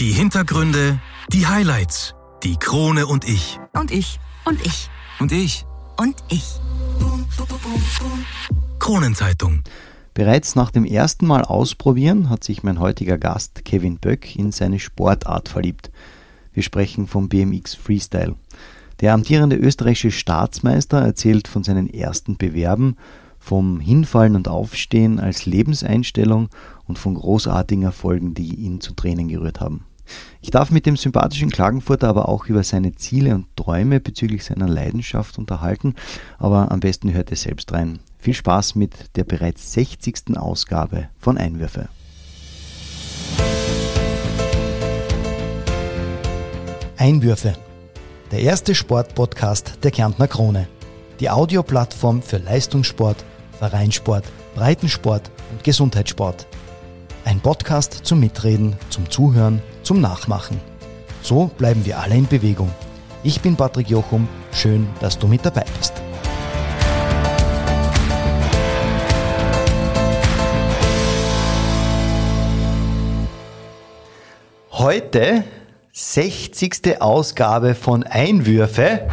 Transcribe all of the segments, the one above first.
Die Hintergründe, die Highlights, die Krone und ich. Und ich. Und ich. Und ich. Und ich. Kronenzeitung. Bereits nach dem ersten Mal ausprobieren hat sich mein heutiger Gast Kevin Böck in seine Sportart verliebt. Wir sprechen vom BMX Freestyle. Der amtierende österreichische Staatsmeister erzählt von seinen ersten Bewerben, vom Hinfallen und Aufstehen als Lebenseinstellung und von großartigen Erfolgen, die ihn zu Tränen gerührt haben. Ich darf mit dem sympathischen Klagenfurter aber auch über seine Ziele und Träume bezüglich seiner Leidenschaft unterhalten, aber am besten hört ihr selbst rein. Viel Spaß mit der bereits 60. Ausgabe von Einwürfe. Einwürfe. Der erste Sportpodcast der Kärntner Krone. Die Audioplattform für Leistungssport, Vereinssport, Breitensport und Gesundheitssport. Ein Podcast zum Mitreden, zum Zuhören, zum Nachmachen. So bleiben wir alle in Bewegung. Ich bin Patrick Jochum, schön, dass du mit dabei bist. Heute 60. Ausgabe von Einwürfe.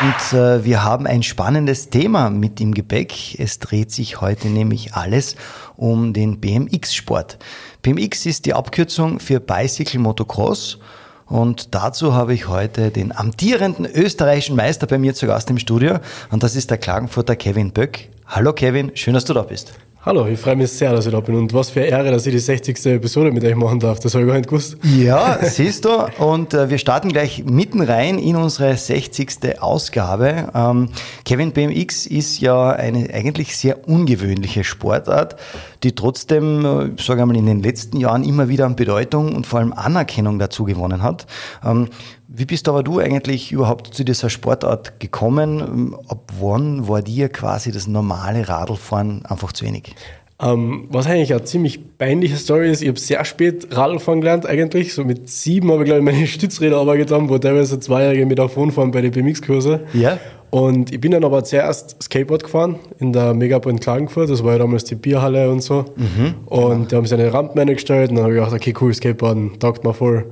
Und äh, wir haben ein spannendes Thema mit im Gepäck. Es dreht sich heute nämlich alles um den BMX-Sport. BMX ist die Abkürzung für Bicycle Motocross. Und dazu habe ich heute den amtierenden österreichischen Meister bei mir zu Gast im Studio. Und das ist der Klagenfurter Kevin Böck. Hallo Kevin, schön, dass du da bist. Hallo, ich freue mich sehr, dass ich da bin. Und was für eine Ehre, dass ich die 60. Episode mit euch machen darf. Das habe ich gar nicht gewusst. Ja, siehst du. Und äh, wir starten gleich mitten rein in unsere 60. Ausgabe. Ähm, Kevin BMX ist ja eine eigentlich sehr ungewöhnliche Sportart, die trotzdem, äh, sage ich mal, in den letzten Jahren immer wieder an Bedeutung und vor allem Anerkennung dazu gewonnen hat. Ähm, wie bist aber du eigentlich überhaupt zu dieser Sportart gekommen? Ab wann war dir quasi das normale Radlfahren einfach zu wenig? Ähm, was eigentlich eine ziemlich peinliche Story ist, ich habe sehr spät Radlfahren gelernt eigentlich. So mit sieben habe ich glaube ich meine Stützräder aber getan, wo teilweise Zweijährige mit davon fahren bei den BMX-Kurse. Ja. Und ich bin dann aber zuerst Skateboard gefahren in der Megapol in Klagenfurt. Das war ja damals die Bierhalle und so. Mhm. Und da haben sie eine Rampe gestellt und dann habe ich gedacht, okay, cool, Skateboarden, taugt mir voll.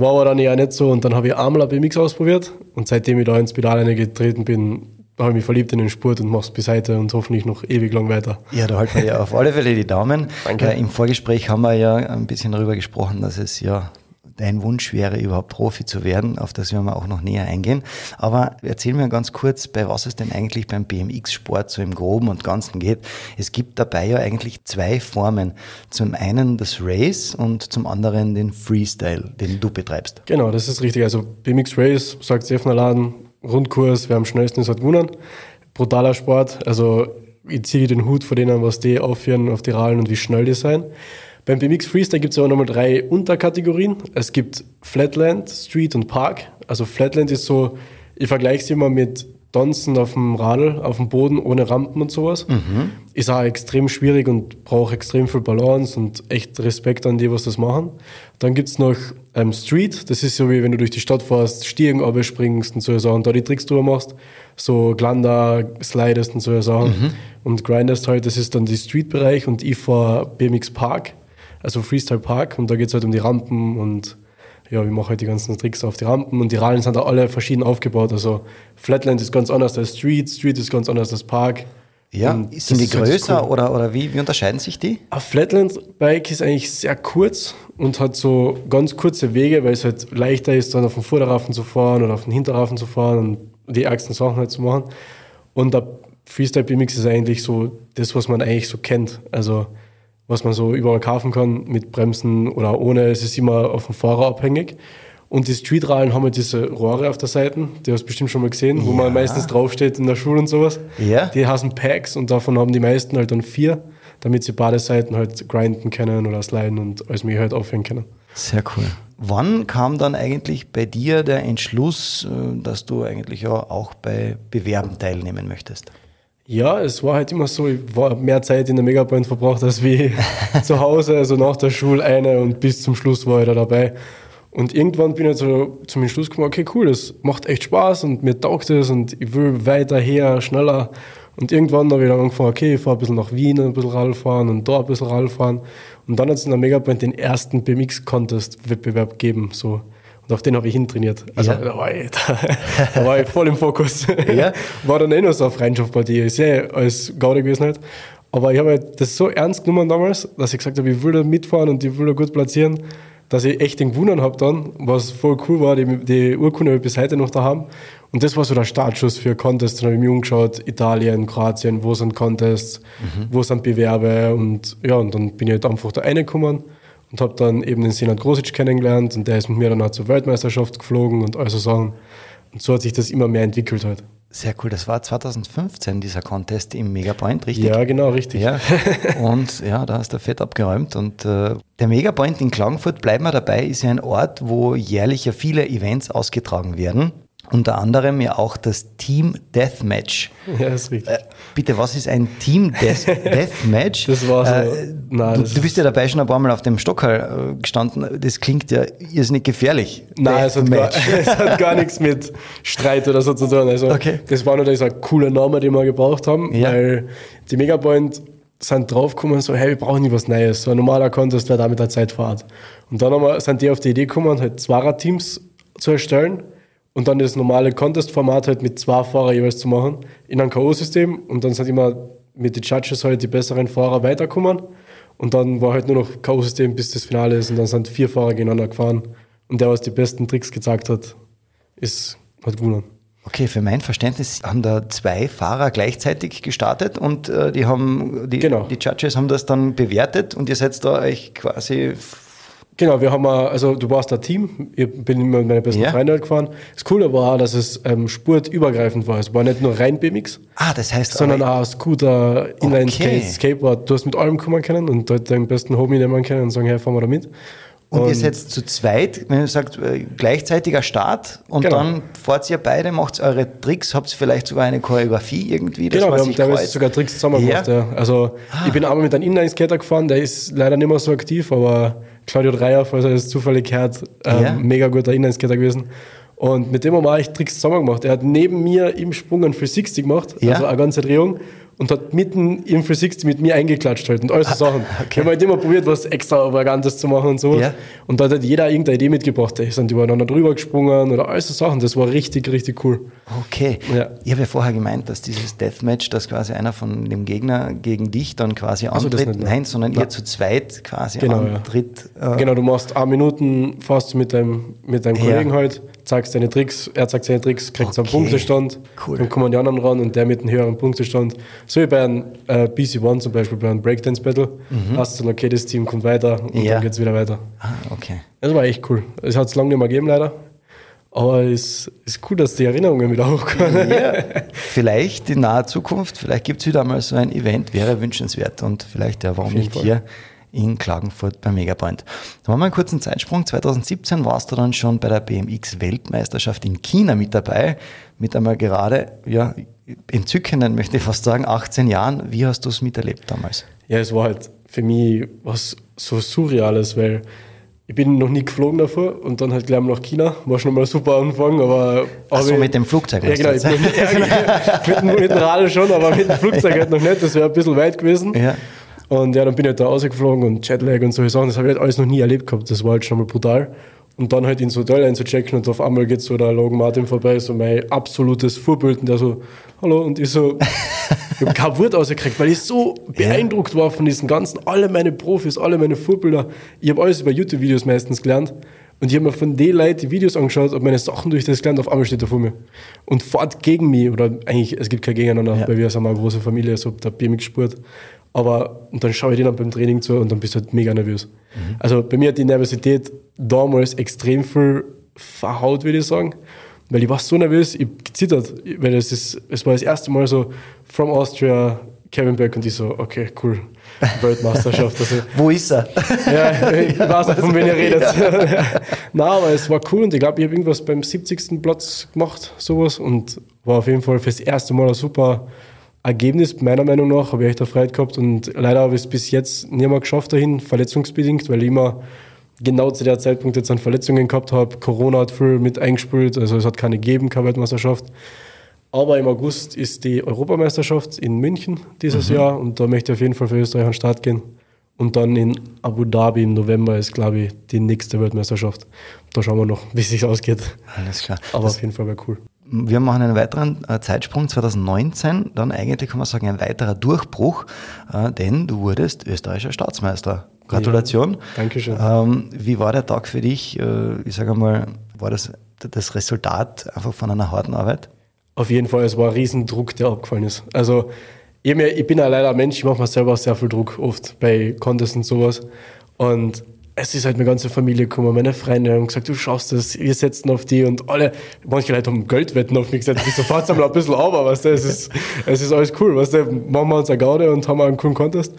War aber dann eher nicht so und dann habe ich einmal ein BMX ausprobiert und seitdem ich da ins Pedal getreten bin, habe ich mich verliebt in den Sport und mache es bis heute und hoffentlich noch ewig lang weiter. Ja, da halten wir ja auf alle Fälle die Daumen. Danke. Äh, Im Vorgespräch haben wir ja ein bisschen darüber gesprochen, dass es ja dein Wunsch wäre, überhaupt Profi zu werden. Auf das werden wir auch noch näher eingehen. Aber erzähl mir ganz kurz, bei was es denn eigentlich beim BMX-Sport so im Groben und Ganzen geht. Es gibt dabei ja eigentlich zwei Formen. Zum einen das Race und zum anderen den Freestyle, den du betreibst. Genau, das ist richtig. Also BMX Race, sagt Sefner Laden, Rundkurs, wer am schnellsten ist, hat gewonnen. Brutaler Sport. Also ich ziehe den Hut vor denen, was die aufführen auf die Rallen und wie schnell die sein. Beim BMX Freestyle gibt es aber nochmal drei Unterkategorien. Es gibt Flatland, Street und Park. Also Flatland ist so, ich vergleiche es immer mit Donzen auf dem Radl, auf dem Boden, ohne Rampen und sowas. Mhm. Ist auch extrem schwierig und braucht extrem viel Balance und echt Respekt an die, was das machen. Dann gibt es noch ähm, Street, das ist so wie wenn du durch die Stadt fährst, Stiegen springst und so Sachen, da die Tricks drüber machst, so Glander, slidest und so Sachen mhm. und grindest halt, das ist dann die Street-Bereich und ich fahre BMX Park also Freestyle Park und da geht es halt um die Rampen und ja, wir machen halt die ganzen Tricks auf die Rampen und die Rallen sind da alle verschieden aufgebaut. Also Flatland ist ganz anders als Street, Street ist ganz anders als Park. Ja, und sind die halt größer cool. oder, oder wie, wie unterscheiden sich die? Ein Flatland-Bike ist eigentlich sehr kurz und hat so ganz kurze Wege, weil es halt leichter ist, dann auf dem Vorderrafen zu fahren oder auf dem Hinterrafen zu fahren und die ärgsten Sachen halt zu machen. Und der Freestyle BMX ist eigentlich so das, was man eigentlich so kennt. Also was man so überall kaufen kann, mit Bremsen oder ohne. Es ist immer auf dem Fahrer abhängig. Und die Streetrallen haben halt diese Rohre auf der Seite, die hast du bestimmt schon mal gesehen, wo man meistens draufsteht in der Schule und sowas. Ja. Die heißen Packs und davon haben die meisten halt dann vier, damit sie beide Seiten halt grinden können oder sliden und alles mir halt aufhängen können. Sehr cool. Wann kam dann eigentlich bei dir der Entschluss, äh, dass du eigentlich ja auch bei Bewerben teilnehmen möchtest? Ja, es war halt immer so, ich war mehr Zeit in der Megapoint verbracht als wie zu Hause, also nach der Schule eine und bis zum Schluss war ich da dabei. Und irgendwann bin ich so zum Schluss gekommen, okay, cool, das macht echt Spaß und mir taugt es und ich will weiter her, schneller. Und irgendwann habe ich dann angefangen, okay, ich fahre ein bisschen nach Wien, ein bisschen Radl fahren und da ein bisschen Radl fahren. Und dann hat es in der Megapoint den ersten BMX-Contest-Wettbewerb gegeben. So. Und auf den habe ich hintrainiert. Also Ja. da, war ich, da, da war ich voll im Fokus. Ja. War dann eh nur so eine Freundschaftspartie. Ist eh als Gaude gewesen halt. Aber ich habe halt das so ernst genommen damals, dass ich gesagt habe, ich will da mitfahren und ich will da gut platzieren, dass ich echt den gewonnen habe dann, was voll cool war. Die, die Urkunde habe ich bis heute noch da haben. Und das war so der Startschuss für Contests. Dann habe ich mir umgeschaut, Italien, Kroatien, wo sind Contests, wo sind Bewerbe und ja, und dann bin ich halt einfach da reingekommen und habe dann eben den Senat Grosic kennengelernt und der ist mit mir dann auch zur Weltmeisterschaft geflogen und all so Sachen. Und so hat sich das immer mehr entwickelt halt. Sehr cool. Das war 2015, dieser Contest im Megapoint, richtig? Ja, genau, richtig. Ja, und ja, da hast du fett abgeräumt. Und äh, der Megapoint in Klagenfurt, bleiben wir dabei, ist ja ein Ort, wo jährlich ja viele Events ausgetragen werden. Unter anderem ja auch das Team Deathmatch. Ja, ist richtig. Äh, bitte, was ist ein Team Death Deathmatch? Das war so- Äh, Nein, du, das du bist ja dabei schon ein paar Mal auf dem Stockhall äh, gestanden. Das klingt ja irrsinnig gefährlich. Nein, es hat, gar, es hat gar nichts mit Streit oder so zu tun. Also, Okay. Das war nur dieser coole Name, den wir gebraucht haben, Ja. weil die Megapoint sind draufgekommen, so, hey, wir brauchen nicht was Neues. So ein normaler Contest wäre da mit der Zeit fahrt. Und dann haben wir, sind die auf die Idee gekommen, halt Zweier-Teams zu erstellen und dann das normale Contest-Format halt mit zwei Fahrern jeweils zu machen in einem K.O.-System und dann sind immer mit den Judges halt die besseren Fahrer weitergekommen und dann war halt nur noch K.O.-System, bis das Finale ist und dann sind vier Fahrer gegeneinander gefahren und der, was die besten Tricks gezeigt hat, ist, hat gewonnen. Okay, für mein Verständnis haben da zwei Fahrer gleichzeitig gestartet und äh, die haben die, Genau. die Judges haben das dann bewertet und ihr seid da euch quasi Genau, wir haben, also du warst ein Team, ich bin immer mit meinen besten Ja. Freunden halt gefahren. Das Coole war, dass es ähm, sportübergreifend war. Es war nicht nur rein BMX, Ah, das heißt sondern auch Scooter, Inline Okay. Skate, Skateboard. Du hast mit allem kommen können und dort deinen besten Homie nehmen können und sagen, hey, fahren wir da mit. und, ihr seid zu zweit, wenn ihr sagt, äh, gleichzeitiger Start und Genau. dann fahrt ihr beide, macht eure Tricks, habt ihr vielleicht sogar eine Choreografie irgendwie, Genau, wir haben teilweise sogar Tricks zusammen Ja. Ah. gemacht. Ja. Also ich bin einmal mit einem Inline-Skater gefahren, der ist leider nicht mehr so aktiv, aber Claudio Dreier, falls er das zufällig hört, ähm, Ja. mega guter Inline-Skater gewesen. Und mit dem haben wir eigentlich Tricks zusammen gemacht. Er hat neben mir im Sprung einen 360 gemacht, Ja. also eine ganze Drehung, und hat mitten im 360 mit mir eingeklatscht halt und all so Sachen. Ah, okay. Wir haben halt immer probiert, was extravagantes zu machen und so. Ja. Und da hat halt jeder irgendeine Idee mitgebracht. Die sind übereinander drüber gesprungen oder all so Sachen. Das war richtig, richtig cool. Okay. Ja. Ich habe ja vorher gemeint, dass dieses Deathmatch, dass quasi einer von dem Gegner gegen dich dann quasi so, das antritt. ne? Nein, sondern ihr Nein. zu zweit quasi Genau, ja. antritt. Äh, Genau, du machst eine Minuten, du mit deinem, mit deinem Ja. Kollegen halt, zeigst deine Tricks, er zeigt seine Tricks, kriegst einen Okay. Punktestand, Cool. dann kommen die anderen ran und der mit einem höheren Punktestand. So wie bei einem äh, BC1 zum Beispiel, bei einem Breakdance Battle, hast du dann, okay, das Team kommt weiter und Mhm. Ja. dann geht's wieder weiter. Ah, okay. Das war echt cool. Es hat es lange nicht mehr gegeben, leider. Aber es ist cool, dass die Erinnerungen wieder hochkommen. Ja, vielleicht in naher Zukunft, vielleicht gibt es wieder mal so ein Event, wäre wünschenswert und vielleicht ja, warum nicht Fall. hier in Klagenfurt beim Megapoint. Da machen wir einen kurzen Zeitsprung. 2017 warst du dann schon bei der BMX-Weltmeisterschaft in China mit dabei, mit einmal gerade, ja, entzückenden, möchte ich fast sagen, 18 Jahren. Wie hast du es miterlebt damals? Ja, es war halt für mich was so Surreales, weil ich bin noch nie geflogen davor und dann halt gleich mal nach China. War schon mal ein super Anfang, aber... Ach so, aber- mit dem Flugzeug Ja, genau. du Ich jetzt? bin, ja, mit, dem- mit dem Radl schon, aber mit dem Flugzeug halt noch nicht. Das wäre ein bisschen weit gewesen. Ja. Und ja, dann bin ich halt da rausgeflogen und Jetlag und solche Sachen. Das habe ich halt alles noch nie erlebt gehabt. Das war halt schon mal brutal. Und dann halt ins Hotel einzuchecken und auf einmal geht so der Logan Martin vorbei, so mein absolutes Vorbild. Und der so, hallo. Und ich so, ich habe kein Wort rausgekriegt, weil ich so beeindruckt war von diesen ganzen, alle meine Profis, alle meine Vorbilder. Ich habe alles über YouTube-Videos meistens gelernt. Und ich habe mir von den Leuten die Videos angeschaut und meine Sachen durch das gelernt, auf einmal steht er vor mir. Und fährt gegen mich, oder eigentlich, es gibt kein Gegeneinander, Ja. weil wir sind eine große Familie, so der BMX-Sport. Aber und dann schaue ich denen beim Training zu und dann bist du halt mega nervös. Also bei mir hat die Nervosität damals extrem viel verhaut, würde ich sagen. Weil ich war so nervös, ich gezittert, weil es ist, es war das erste Mal so from Austria, Kevin Beck und ich so, okay, cool, Weltmeisterschaft. Also, Wo ist er? ja, ich weiß nicht, von wem ihr redet. Nein, aber es war cool und ich glaube, ich habe irgendwas beim 70. Platz gemacht, sowas. Und war auf jeden Fall fürs erste Mal ein super Ergebnis, meiner Meinung nach. Habe ich echt Freude gehabt und leider habe ich es bis jetzt nicht mehr geschafft dahin, verletzungsbedingt, weil ich immer genau zu der Zeitpunkt jetzt an Verletzungen gehabt habe. Corona hat viel mit eingespielt, also es hat keine gegeben, keine Weltmeisterschaft. Aber im August ist die Europameisterschaft in München dieses Jahr und da möchte ich auf jeden Fall für Österreich an den Start gehen. Und dann in Abu Dhabi im November ist, glaube ich, die nächste Weltmeisterschaft. Da schauen wir noch, wie es sich ausgeht. Alles klar. Aber Das- auf jeden Fall wäre cool. Wir machen einen weiteren äh, Zeitsprung 2019, dann eigentlich kann man sagen ein weiterer Durchbruch, äh, denn du wurdest österreichischer Staatsmeister. Gratulation. Dankeschön. Ähm, wie war der Tag für dich? Äh, ich sage einmal, war das das Resultat einfach von einer harten Arbeit? Auf jeden Fall, es war ein Riesendruck, der abgefallen ist. Also, ich bin ja leider ein Mensch, ich mache mir selber sehr viel Druck, oft bei Contests und sowas. Und es ist halt meine ganze Familie gekommen, meine Freunde haben gesagt, du schaffst das, wir setzen auf die und alle, manche Leute haben Geldwetten auf mich ich so, fahrt's einmal ein bisschen aber, weißt du, es ist, es ist alles cool, weißt du, machen wir uns eine Gaude und haben einen coolen Contest.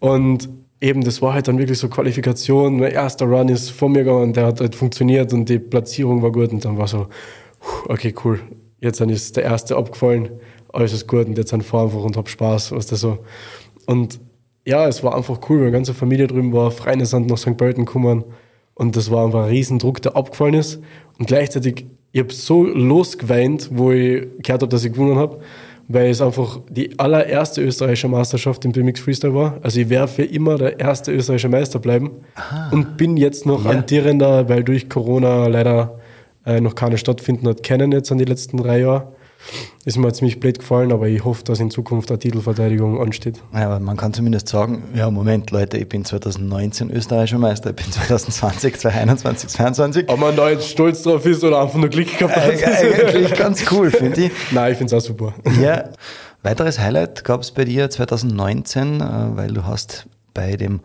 Und eben, das war halt dann wirklich so Qualifikation, mein erster Run ist vor mir gegangen, der hat halt funktioniert und die Platzierung war gut und dann war so, okay, cool, jetzt dann ist der erste abgefallen, alles ist gut und jetzt dann fahr einfach und hab Spaß, was das so. Und ja, es war einfach cool, meine ganze Familie drüben war, Freunde sind nach St. Pölten gekommen und das war einfach ein Riesendruck, der abgefallen ist und gleichzeitig, ich habe so losgeweint, wo ich gehört habe, dass ich gewonnen habe, weil es einfach die allererste österreichische Meisterschaft im BMX Freestyle war. Also ich werde für immer der erste österreichische Meister bleiben und bin jetzt noch Ja. amtierender, weil durch Corona leider äh, noch keine stattfinden hat können jetzt an die letzten drei Jahre. Ist mir ziemlich blöd gefallen, aber ich hoffe, dass in Zukunft eine Titelverteidigung ansteht. Ja, aber man kann zumindest sagen, ja, Moment, Leute, ich bin 2019 österreichischer Meister, ich bin 2020, 2021, 2022. Ob man da jetzt stolz drauf ist oder einfach nur Glück gehabt hat. Eig- Eigentlich ganz cool, finde ich. Nein, ich finde es auch super. Ja, weiteres Highlight gab es bei dir 2019, äh, weil du hast bei dem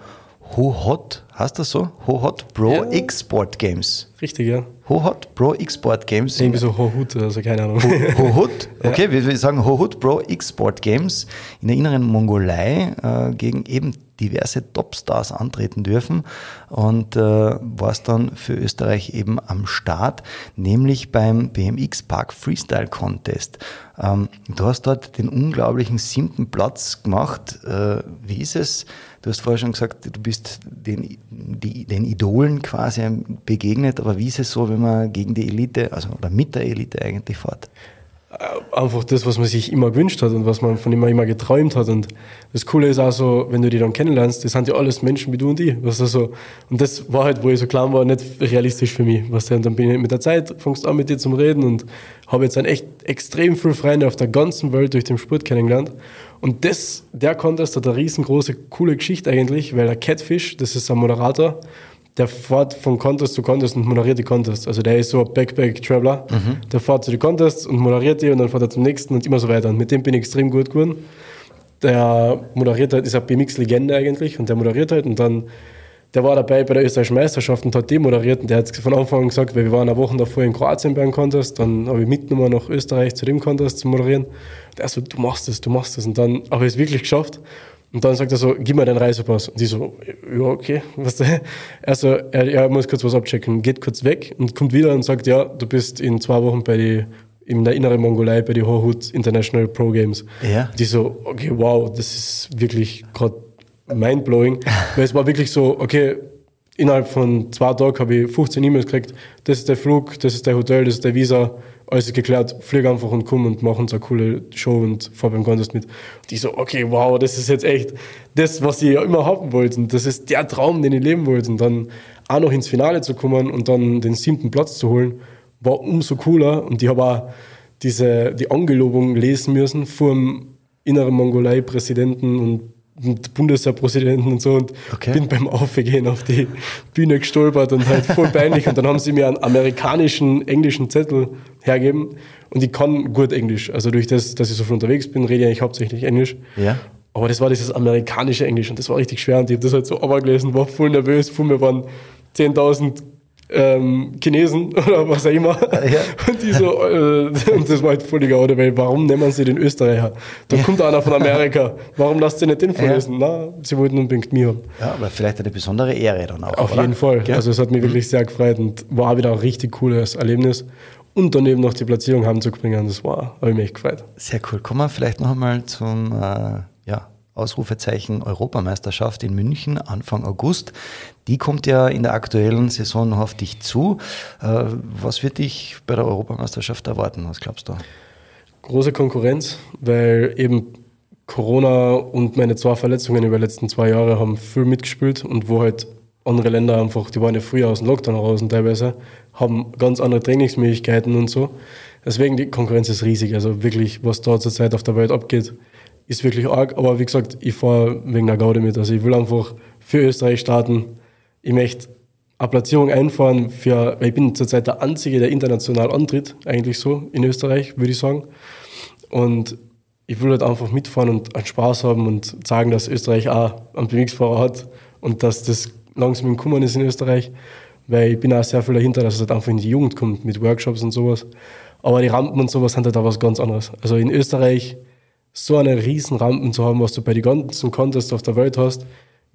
Hohot, heißt das so? Hohot Pro Ja. X-Sport Games. Richtig, ja. Hohot Pro X-Sport Games. Irgendwie so Hohut, also keine Ahnung. Hohut, okay, wir, wir sagen Hohut Pro X-Sport Games in der inneren Mongolei äh, gegen eben diverse Topstars antreten dürfen und äh, warst dann für Österreich eben am Start, nämlich beim BMX Park Freestyle Contest. Ähm, du hast dort den unglaublichen siebten Platz gemacht. Äh, wie ist es? Du hast vorher schon gesagt, du bist den, die, den Idolen quasi begegnet, aber wie ist es so, wenn man gegen die Elite, also oder mit der Elite eigentlich fährt? Einfach das, was man sich immer gewünscht hat und was man von immer immer geträumt hat. Und das Coole ist auch so, wenn du die dann kennenlernst, das sind ja alles Menschen wie du und ich. Was so. Und das war halt, wo ich so klein war, nicht realistisch für mich. Was und dann bin ich mit der Zeit, fängst an mit dir zum Reden und habe jetzt dann echt extrem viele Freunde auf der ganzen Welt durch den Sport kennengelernt. Und das, der Contest hat eine riesengroße, coole Geschichte eigentlich, weil der Catfish, das ist ein Moderator, der fährt von Contest zu Contest und moderiert die Contests. Also der ist so ein Backpack-Traveler. Der fährt zu den Contests und moderiert die und dann fährt er zum nächsten und immer so weiter. Und mit dem bin ich extrem gut geworden. Der moderiert halt, ist eine BMX-Legende eigentlich und der moderiert halt und dann, der war dabei bei der österreichischen Meisterschaft und hat die moderiert und der hat von Anfang an gesagt, weil wir waren eine Woche davor in Kroatien bei einem Contest, dann habe ich mitgenommen nach Österreich zu dem Contest zu moderieren. Und er so, du machst das, du machst das. Und dann habe ich es wirklich geschafft. Und dann sagt er so, gib mir deinen Reisepass. Und die so, ja, okay. Was der? Er so, er, er muss kurz was abchecken, geht kurz weg und kommt wieder und sagt, ja, du bist in zwei Wochen bei die, in der inneren Mongolei bei die Hohut International Pro Games. Ja. Die so, okay, wow, das ist wirklich gerade mindblowing. Weil es war wirklich so, okay, innerhalb von zwei Tagen habe ich 15 E-Mails gekriegt, das ist der Flug, das ist der Hotel, das ist der Visa, alles geklärt, flieg einfach und komm und mach uns eine coole Show und fahr beim Contest mit. Und ich so, okay, wow, das ist jetzt echt das, was ich immer haben wollte und das ist der Traum, den ich leben wollte und dann auch noch ins Finale zu kommen und dann den siebten Platz zu holen, war umso cooler. Und ich habe auch diese, die Angelobung lesen müssen vom inneren Mongolei-Präsidenten und und Bundeswehrpräsidenten und so und Okay. bin beim Aufgehen auf die Bühne gestolpert und halt voll peinlich und dann haben sie mir einen amerikanischen englischen Zettel hergeben und ich kann gut Englisch. Also durch das, dass ich so viel unterwegs bin, rede ich eigentlich hauptsächlich Englisch. Ja. Aber das war dieses amerikanische Englisch und das war richtig schwer und ich habe das halt so gelesen, war voll nervös, vor mir waren 10.000 ähm, Chinesen oder was auch immer. Ja. Und die so, äh, und das war halt völliger oder weil warum nehmen sie den Österreicher? Da kommt einer von Amerika. Warum lasst ihr nicht den vorlesen? Na, sie wollten unbedingt mir haben. Ja, aber vielleicht eine besondere Ehre dann auch. Auf oder? jeden Fall. Also es hat mich wirklich sehr gefreut und war auch wieder ein richtig cooles Erlebnis. Und daneben noch die Platzierung heimzubringen, das war, habe ich mich echt gefreut. Sehr cool. Kommen wir vielleicht noch einmal zum äh, ja, Ausrufezeichen Europameisterschaft in München Anfang August. Die kommt ja in der aktuellen Saison noch auf dich zu. Äh, was wird dich bei der Europameisterschaft erwarten? Was glaubst du? Große Konkurrenz, weil eben Corona und meine zwei Verletzungen über die letzten zwei Jahre haben viel mitgespielt und wo halt andere Länder einfach, die waren ja früher aus dem Lockdown raus und teilweise, haben ganz andere Trainingsmöglichkeiten und so. Deswegen die Konkurrenz ist riesig. Also wirklich, was da zurzeit auf der Welt abgeht, ist wirklich arg. Aber wie gesagt, ich fahre wegen der Gaude mit. Also ich will einfach für Österreich starten. Ich möchte eine Platzierung einfahren für, weil ich bin zurzeit der Einzige, der international antritt, eigentlich so in Österreich, würde ich sagen. Und ich will halt einfach mitfahren und einen Spaß haben und sagen, dass Österreich auch einen BMX-Fahrer hat und dass das langsam im Kummern ist in Österreich, weil ich bin auch sehr viel dahinter, dass es halt einfach in die Jugend kommt mit Workshops und sowas. Aber die Rampen und sowas sind halt auch was ganz anderes. Also in Österreich so eine riesen Rampen zu haben, was du bei den ganzen Contests auf der Welt hast,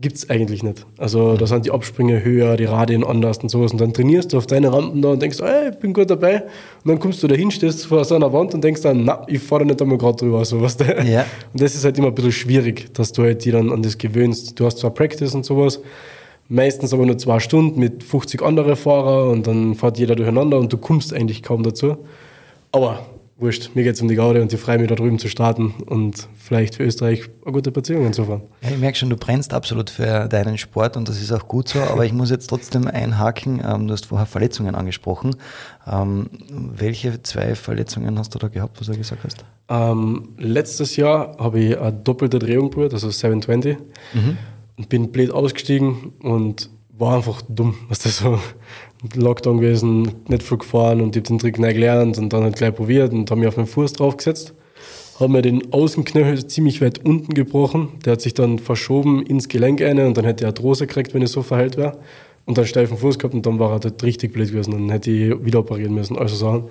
gibt es eigentlich nicht. Also da sind die Absprünge höher, die Radien anders und sowas. Und dann trainierst du auf deine Rampen da und denkst, ey, ich bin gut dabei. Und dann kommst du da hin, stehst vor so einer Wand und denkst dann, na, ich fahre nicht einmal gerade drüber. So, ja. Und das ist halt immer ein bisschen schwierig, dass du halt die dann an das gewöhnst. Du hast zwar Practice und sowas, meistens aber nur zwei Stunden mit 50 anderen Fahrern und dann fährt jeder durcheinander und du kommst eigentlich kaum dazu. Aber wurscht, mir geht es um die Gaude und ich freue mich da drüben zu starten und vielleicht für Österreich eine gute Beziehung zu fahren. Ja, ich merke schon, du brennst absolut für deinen Sport und das ist auch gut so, aber ich muss jetzt trotzdem einhaken, ähm, du hast vorher Verletzungen angesprochen. Ähm, welche zwei Verletzungen hast du da gehabt, was du gesagt hast? Ähm, letztes Jahr habe ich eine doppelte Drehung probiert, also 720 mhm. und bin blöd ausgestiegen und war einfach dumm, was das so Lockdown gewesen, nicht viel gefahren und ich habe den Trick neu gelernt und dann halt gleich probiert und habe mich auf meinen Fuß draufgesetzt. Habe mir den Außenknöchel ziemlich weit unten gebrochen. Der hat sich dann verschoben ins Gelenk eine und dann hätte er Arthrose gekriegt, wenn ich so verheilt wäre. Und dann steifen Fuß gehabt und dann war er dort richtig blöd gewesen. Dann hätte ich wieder operieren müssen. Also Sachen.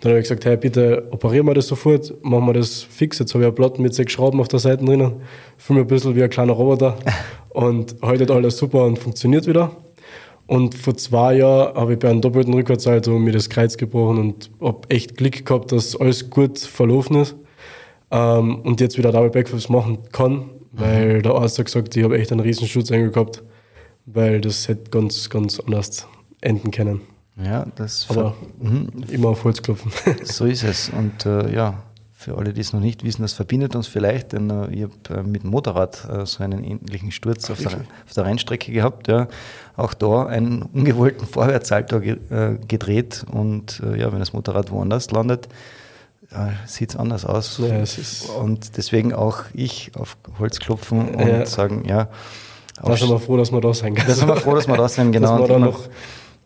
Dann habe ich gesagt, hey, bitte operieren wir das sofort, machen wir das fix. Jetzt habe ich eine Platte mit sechs Schrauben auf der Seite drinnen. Fühle mich ein bisschen wie ein kleiner Roboter. Und heute alles super und funktioniert wieder. Und vor zwei Jahren habe ich bei einem doppelten Rückwärtssalto mir das Kreuz gebrochen und habe echt Glück gehabt, dass alles gut verlaufen ist. Ähm, und jetzt wieder Double Backflips machen kann, weil mhm. der Arzt hat gesagt, ich habe echt einen riesen Schutz gehabt, weil das hätte ganz, ganz anders enden können. Ja, das Aber mhm. immer auf Holz klopfen. So ist es. Und äh, ja, für alle, die es noch nicht wissen, das verbindet uns vielleicht, denn äh, ich habe äh, mit dem Motorrad äh, so einen ähnlichen Sturz auf der, auf der, Rennstrecke gehabt. Ja. Auch da einen ungewollten Vorwärtssalto ge äh, gedreht und äh, ja, wenn das Motorrad woanders landet, sieht es anders aus. Ja, und deswegen auch ich auf Holz klopfen und ja. sagen, ja. Da sind wir froh, dass wir da sein können. Da sind wir froh, dass wir da sind, genau. dass wir da noch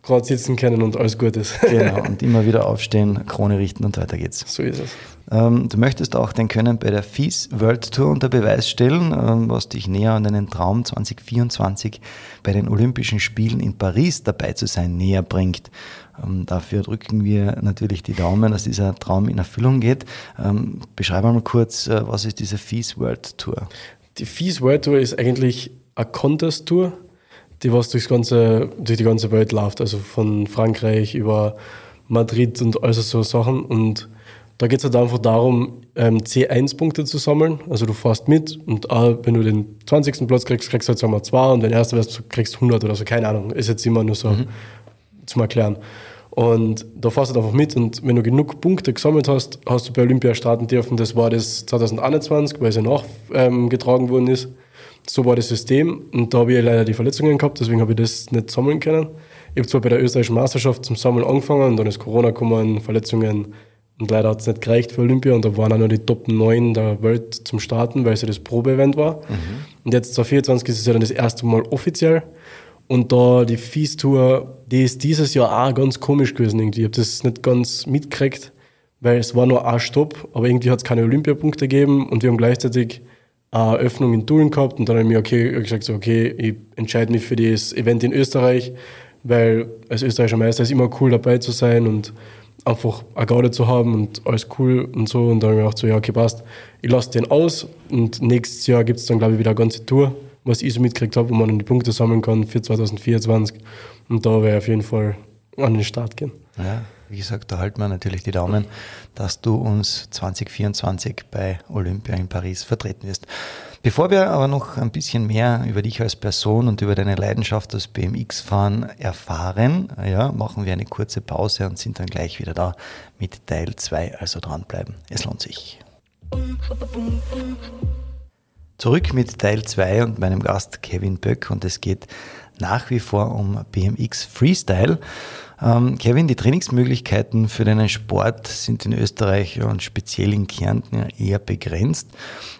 gerade sitzen können und alles gut ist. Genau, und immer wieder aufstehen, Krone richten und weiter geht's. So ist es. Ähm, du möchtest auch dein Können bei der FIS World Tour unter Beweis stellen, ähm, was dich näher an deinen Traum 2024 bei den Olympischen Spielen in Paris dabei zu sein näher bringt. Ähm, dafür drücken wir natürlich die Daumen, dass dieser Traum in Erfüllung geht. Ähm, beschreib mal kurz, äh, was ist diese FIS World Tour? Die FIS World Tour ist eigentlich eine Contest Tour die was durchs ganze, durch die ganze Welt läuft, also von Frankreich über Madrid und all so Sachen. Und da geht es halt einfach darum, ähm, C1-Punkte zu sammeln. Also du fährst mit und auch wenn du den 20. Platz kriegst, kriegst du halt sagen wir zwei und wenn erster wirst, kriegst du 100 oder so, keine Ahnung. Ist jetzt immer nur so mhm. zum Erklären. Und da fährst du halt einfach mit und wenn du genug Punkte gesammelt hast, hast du bei Olympia starten dürfen. Das war das 2021, weil es ja nachgetragen ähm, worden ist so war das System und da habe ich leider die Verletzungen gehabt, deswegen habe ich das nicht sammeln können. Ich habe zwar bei der österreichischen Meisterschaft zum Sammeln angefangen und dann ist Corona gekommen, Verletzungen und leider hat es nicht gereicht für Olympia und da waren auch nur die Top 9 der Welt zum Starten, weil es ja das Probe-Event war. Mhm. Und jetzt 2024 ist es ja dann das erste Mal offiziell und da die Fees-Tour, die ist dieses Jahr auch ganz komisch gewesen irgendwie. Ich habe das nicht ganz mitgekriegt, weil es war nur ein Stopp, aber irgendwie hat es keine Olympiapunkte gegeben und wir haben gleichzeitig eine Öffnung in Tulln gehabt und dann habe ich mir okay, gesagt, so, okay, ich entscheide mich für das Event in Österreich, weil als österreichischer Meister ist immer cool dabei zu sein und einfach eine Gaude zu haben und alles cool und so. Und dann habe ich gedacht, so, ja, okay, passt. Ich lasse den aus und nächstes Jahr gibt es dann, glaube ich, wieder eine ganze Tour, was ich so mitgekriegt habe, wo man dann die Punkte sammeln kann für 2024. Und da werde ich auf jeden Fall an den Start gehen. Ja, wie gesagt, da halten wir natürlich die Daumen, dass du uns 2024 bei Olympia in Paris vertreten wirst. Bevor wir aber noch ein bisschen mehr über dich als Person und über deine Leidenschaft das BMX-Fahren erfahren, ja, machen wir eine kurze Pause und sind dann gleich wieder da mit Teil 2. Also dranbleiben. Es lohnt sich. Zurück mit Teil 2 und meinem Gast Kevin Böck und es geht nach wie vor um BMX Freestyle. Ähm, Kevin, die Trainingsmöglichkeiten für deinen Sport sind in Österreich und speziell in Kärnten eher begrenzt.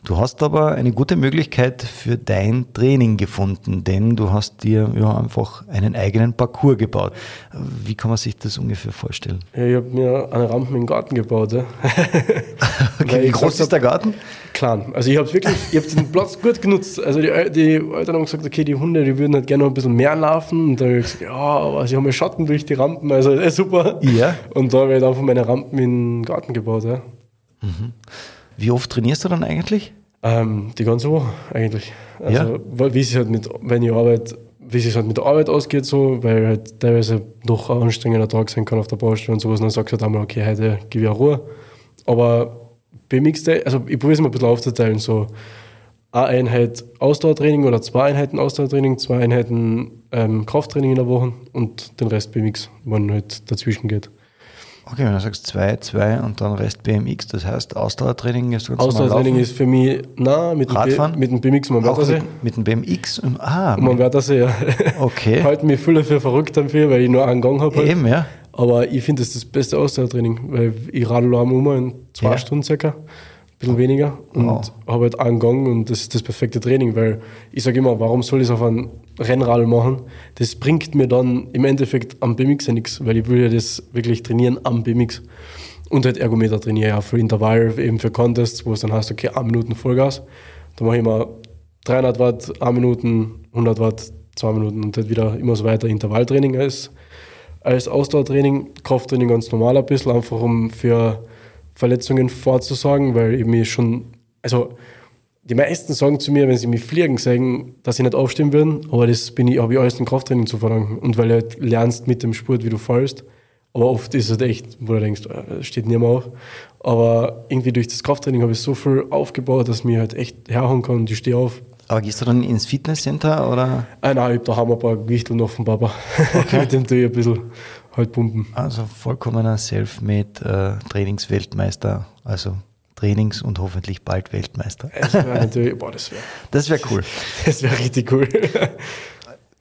Du hast aber eine gute Möglichkeit für dein Training gefunden, denn du hast dir ja einfach einen eigenen Parcours gebaut. Wie kann man sich das ungefähr vorstellen? Ja, ich habe mir eine Rampe im Garten gebaut. Ja. okay, wie groß ist der Garten? Klein. Also ich habe wirklich, ich habe den Platz gut genutzt. Also die, die Eltern haben gesagt, okay, die Hunde, die würden halt gerne noch ein bisschen mehr laufen. Und dann habe ich gesagt, ja, aber sie haben ja Schatten durch die Rampen, also ist super. Ja. Und da habe ich einfach meine Rampen in den Garten gebaut. Ja. Mhm. Wie oft trainierst du dann eigentlich? Ähm, die ganze Woche eigentlich. Also ja. wie es halt mit, wenn ich arbeite, wie es halt mit der Arbeit ausgeht, so, weil halt teilweise doch ein anstrengender Tag sein kann auf der Baustelle und sowas, dann sagst du halt einmal, okay, heute gebe ich auch Ruhe. Aber BMX Day, also ich probiere es mal ein bisschen aufzuteilen, so eine Einheit Ausdauertraining oder zwei Einheiten Ausdauertraining, zwei Einheiten ähm, Krafttraining in der Woche und den Rest BMX, wann halt dazwischen geht. Okay, wenn du sagst 2, 2 und dann Rest BMX, das heißt Ausdauertraining ist ganz Ausdauertraining ist für mich, na mit Radfahren? Dem, mit dem BMX man Wörthersee. Mit, mit dem BMX? Und, ah, man Wörthersee, ja. Okay. Halten mich viele für verrückt dafür, weil ich nur einen Gang habe. Halt. Eben, ja. Aber ich finde, das ist das beste Ausdauertraining, weil ich radel am um in zwei ja. Stunden circa bisschen weniger und wow. habe halt einen Gang und das ist das perfekte Training, weil ich sage immer, warum soll ich es auf einem Rennrad machen? Das bringt mir dann im Endeffekt am BMX ja nichts, weil ich will ja das wirklich trainieren am BMX. Und halt Ergometer trainiere ja für Intervall, eben für Contests, wo es dann heißt, okay, 1 Minuten Vollgas. Dann mache ich immer 300 Watt, 1 Minuten, 100 Watt, 2 Minuten und halt wieder immer so weiter Intervalltraining als, als Ausdauertraining. Krafttraining ganz normal ein bisschen, einfach um für Verletzungen vorzusagen, weil ich mich schon, also die meisten sagen zu mir, wenn sie mich fliegen, sagen, dass sie nicht aufstehen würden, aber das bin ich, habe ich alles dem Krafttraining zu verdanken. Und weil du halt lernst mit dem Sport, wie du fallst. Aber oft ist es echt, wo du denkst, das steht nie mehr auf. Aber irgendwie durch das Krafttraining habe ich so viel aufgebaut, dass mir halt echt herhauen kann und ich stehe auf. Aber gehst du dann ins Fitnesscenter oder? Ah, nein, ich habe daheim ein paar Gewichtel noch vom Papa. Okay. mit dem tue ich ein bisschen halt pumpen. Also vollkommener Selfmade äh, Trainingsweltmeister, also Trainings- und hoffentlich bald Weltmeister. Das wäre natürlich, boah, das wäre. Das wäre cool. Das wäre richtig cool.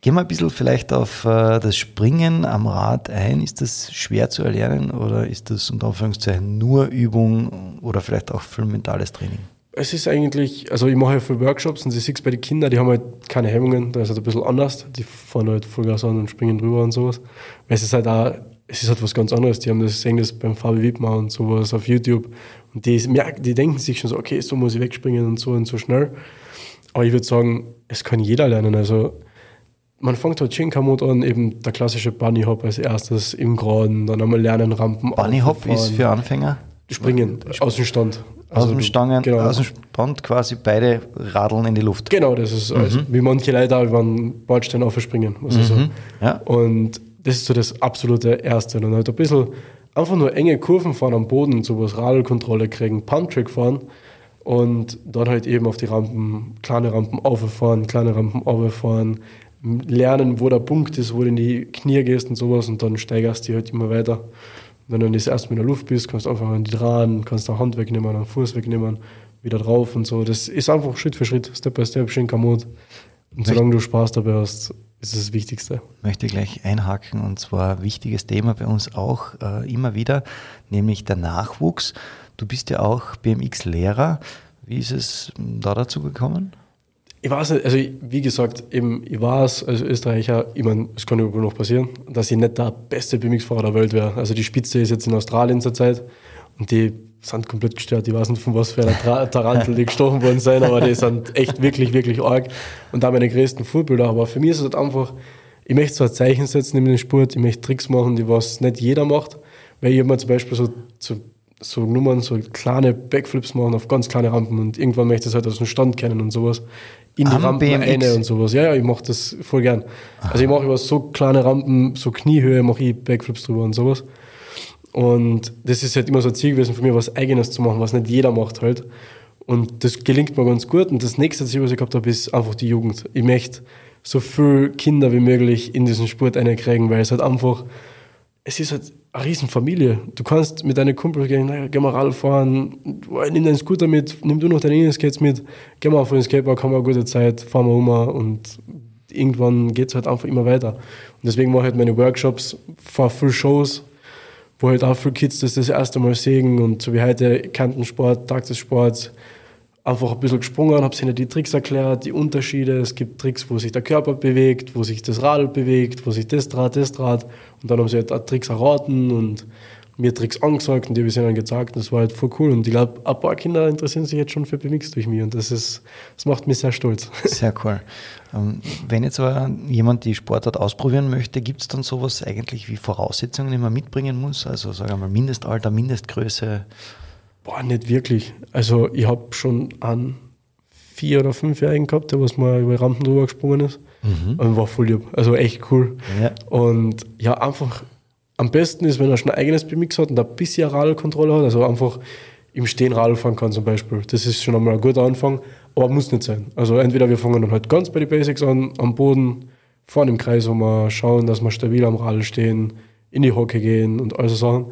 Gehen wir ein bisschen vielleicht auf äh, das Springen am Rad ein. Ist das schwer zu erlernen oder ist das unter Anführungszeichen nur Übung oder vielleicht auch für mentales Training? Es ist eigentlich, also ich mache ja für Workshops und ich sehe es bei den Kindern, die haben halt keine Hemmungen, da ist halt ein bisschen anders. Die fahren halt Vollgas an und springen drüber und sowas. Weil es ist halt auch, es ist halt was ganz anderes. Die haben das, sehen das beim Fabi Wittmer und sowas auf YouTube. Und die, die denken sich schon so, okay, so muss ich wegspringen und so und so schnell. Aber ich würde sagen, es kann jeder lernen. Also man fängt halt Chinkamot an, eben der klassische Bunny Hop als erstes im Graden, dann einmal lernen Rampen. Bunny Hop ist für Anfänger? Springen, aus dem Stand. Also aus dem Stangen, genau. aus dem Stand quasi beide Radeln in die Luft. Genau, das ist mhm. also, wie manche Leute über einen Bordstein aufspringen. Also mhm. so. ja. Und das ist so das absolute Erste. Und halt ein bisschen einfach nur enge Kurven fahren am Boden, sowas Radelkontrolle kriegen, Pumptrack fahren und dann halt eben auf die Rampen, kleine Rampen auffahren, kleine Rampen auffahren, lernen, wo der Punkt ist, wo du in die Knie gehst und sowas und dann steigerst du halt immer weiter. Wenn du das erst mit der Luft bist, kannst du einfach an die dran, kannst du Hand wegnehmen, einen Fuß wegnehmen, wieder drauf und so. Das ist einfach Schritt für Schritt, Step by Step, schön Kamot. Und solange du Spaß dabei hast, ist das Wichtigste. Ich möchte gleich einhaken und zwar wichtiges Thema bei uns auch äh, immer wieder, nämlich der Nachwuchs. Du bist ja auch BMX-Lehrer. Wie ist es da dazu gekommen? Ich weiß nicht, also wie gesagt, eben, ich es als Österreicher, ich meine, es kann überall noch passieren, dass ich nicht der beste BMX-Fahrer der Welt wäre. Also die Spitze ist jetzt in Australien zurzeit und die sind komplett gestört. Ich weiß nicht, von was für einer Tarantel die gestochen worden sind, aber die sind echt wirklich, wirklich arg. Und da meine größten Vorbilder. Aber für mich ist es halt einfach, ich möchte zwar Zeichen setzen in den Sport, ich möchte Tricks machen, die was nicht jeder macht. Weil ich mir zum Beispiel so, so, so Nummern, so kleine Backflips machen auf ganz kleine Rampen und irgendwann möchte ich es halt aus dem Stand kennen und sowas in die Am Rampen BMX. und sowas. Ja, ja, ich mache das voll gern. Aha. Also ich mache über so kleine Rampen, so Kniehöhe, mache ich Backflips drüber und sowas. Und das ist halt immer so ein Ziel gewesen für mich, was Eigenes zu machen, was nicht jeder macht halt. Und das gelingt mir ganz gut. Und das nächste Ziel, was ich gehabt habe, ist einfach die Jugend. Ich möchte so viele Kinder wie möglich in diesen Sport einkriegen, weil es halt einfach, es ist halt eine Riesenfamilie. Du kannst mit deinen Kumpels gehen, naja, geh mal Radl fahren, nimm deinen Scooter mit, nimm du noch deine Inlineskates mit, geh mal auf den Skatepark, haben wir eine gute Zeit, fahren wir um und irgendwann geht es halt einfach immer weiter. Und deswegen mache ich halt meine Workshops, fahre viele Shows, wo halt auch viele Kids das das erste Mal sehen und so wie heute Kantensport, Tag des Sports, einfach ein bisschen gesprungen, habe ihnen die Tricks erklärt, die Unterschiede. Es gibt Tricks, wo sich der Körper bewegt, wo sich das Radl bewegt, wo sich das Draht, das Draht. Und dann haben sie halt auch Tricks erraten und mir Tricks angesagt und die habe ich ihnen gezeigt. Das war halt voll cool. Und ich glaube, ein paar Kinder interessieren sich jetzt schon für BMX durch mich und das, ist, das macht mich sehr stolz. Sehr cool. Ähm, wenn jetzt aber jemand die Sportart ausprobieren möchte, gibt es dann sowas eigentlich wie Voraussetzungen, die man mitbringen muss? Also sagen wir mal Mindestalter, Mindestgröße? Boah, nicht wirklich. Also ich habe schon einen vier- oder fünfjährigen gehabt, der was mal über Rampen drüber gesprungen ist. Mhm. Und war voll lieb. Also echt cool. Ja. Und ja, einfach am besten ist, wenn er schon ein eigenes BMX hat und ein bisschen Radlkontrolle hat. Also einfach im Stehen Radl fahren kann zum Beispiel. Das ist schon einmal ein guter Anfang, aber muss nicht sein. Also entweder wir fangen dann halt ganz bei den Basics an, am Boden, fahren im Kreis um, schauen, dass wir stabil am Radl stehen, in die Hocke gehen und all so Sachen.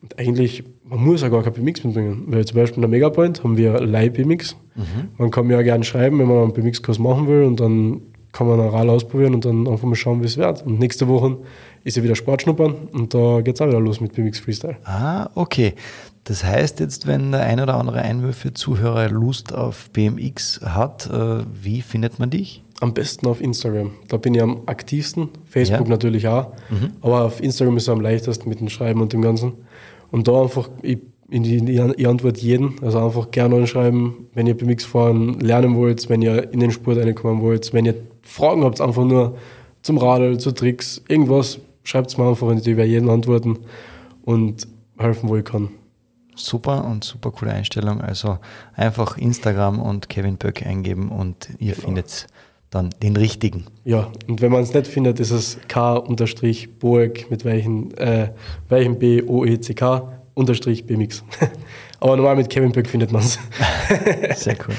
Und eigentlich, man muss ja gar kein BMX mitbringen. Weil zum Beispiel in der Megapoint haben wir Leih-BMX. Mhm. Man kann mir ja gerne schreiben, wenn man einen BMX-Kurs machen will und dann kann man ein Rad ausprobieren und dann einfach mal schauen, wie es wird. Und nächste Woche ist ja wieder Sportschnuppern und da geht es auch wieder los mit BMX Freestyle. Ah, okay. Das heißt jetzt, wenn der ein oder andere Einwürfe-Zuhörer Lust auf BMX hat, äh, wie findet man dich? Am besten auf Instagram. Da bin ich am aktivsten. Facebook ja. natürlich auch. Mhm. Aber auf Instagram ist es am leichtesten mit dem Schreiben und dem Ganzen. Und da einfach, ich, in die, ich antworte jeden. Also einfach gerne anschreiben, wenn ihr BMX fahren lernen wollt, wenn ihr in den Sport reinkommen wollt, wenn ihr Fragen habt, einfach nur zum Radl, zu Tricks, irgendwas, schreibt es mir einfach und ich werde jeden antworten und helfen, wo ich kann. Super und super coole Einstellung. Also einfach Instagram und Kevin Böck eingeben und ihr genau. findet dann den richtigen. Ja, und wenn man es nicht findet, ist es K-Boeck mit welchen, äh, welchem B-O-E-C-K unterstrich BMX. Aber normal mit Kevin Böck findet man es. Sehr cool.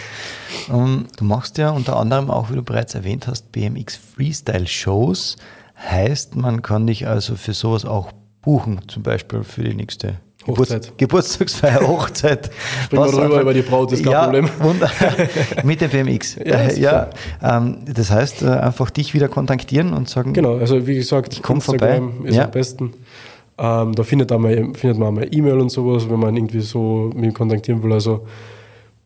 Um, ähm, du machst ja unter anderem auch, wie du bereits erwähnt hast, BMX Freestyle Shows. Heißt, man kann dich also für sowas auch buchen, zum Beispiel für die nächste Hochzeit. Geburtstagsfeier, Hochzeit. Springen wir drüber über die Braut, ist kein ja, Problem. mit dem BMX. Ja, ja ähm, das heißt, äh, einfach dich wieder kontaktieren und sagen. Genau, also wie gesagt, ich komm Instagram vorbei. ist ja. am besten. Ähm, da findet, man, findet man mal E-Mail und sowas, wenn man irgendwie so mich kontaktieren will. Also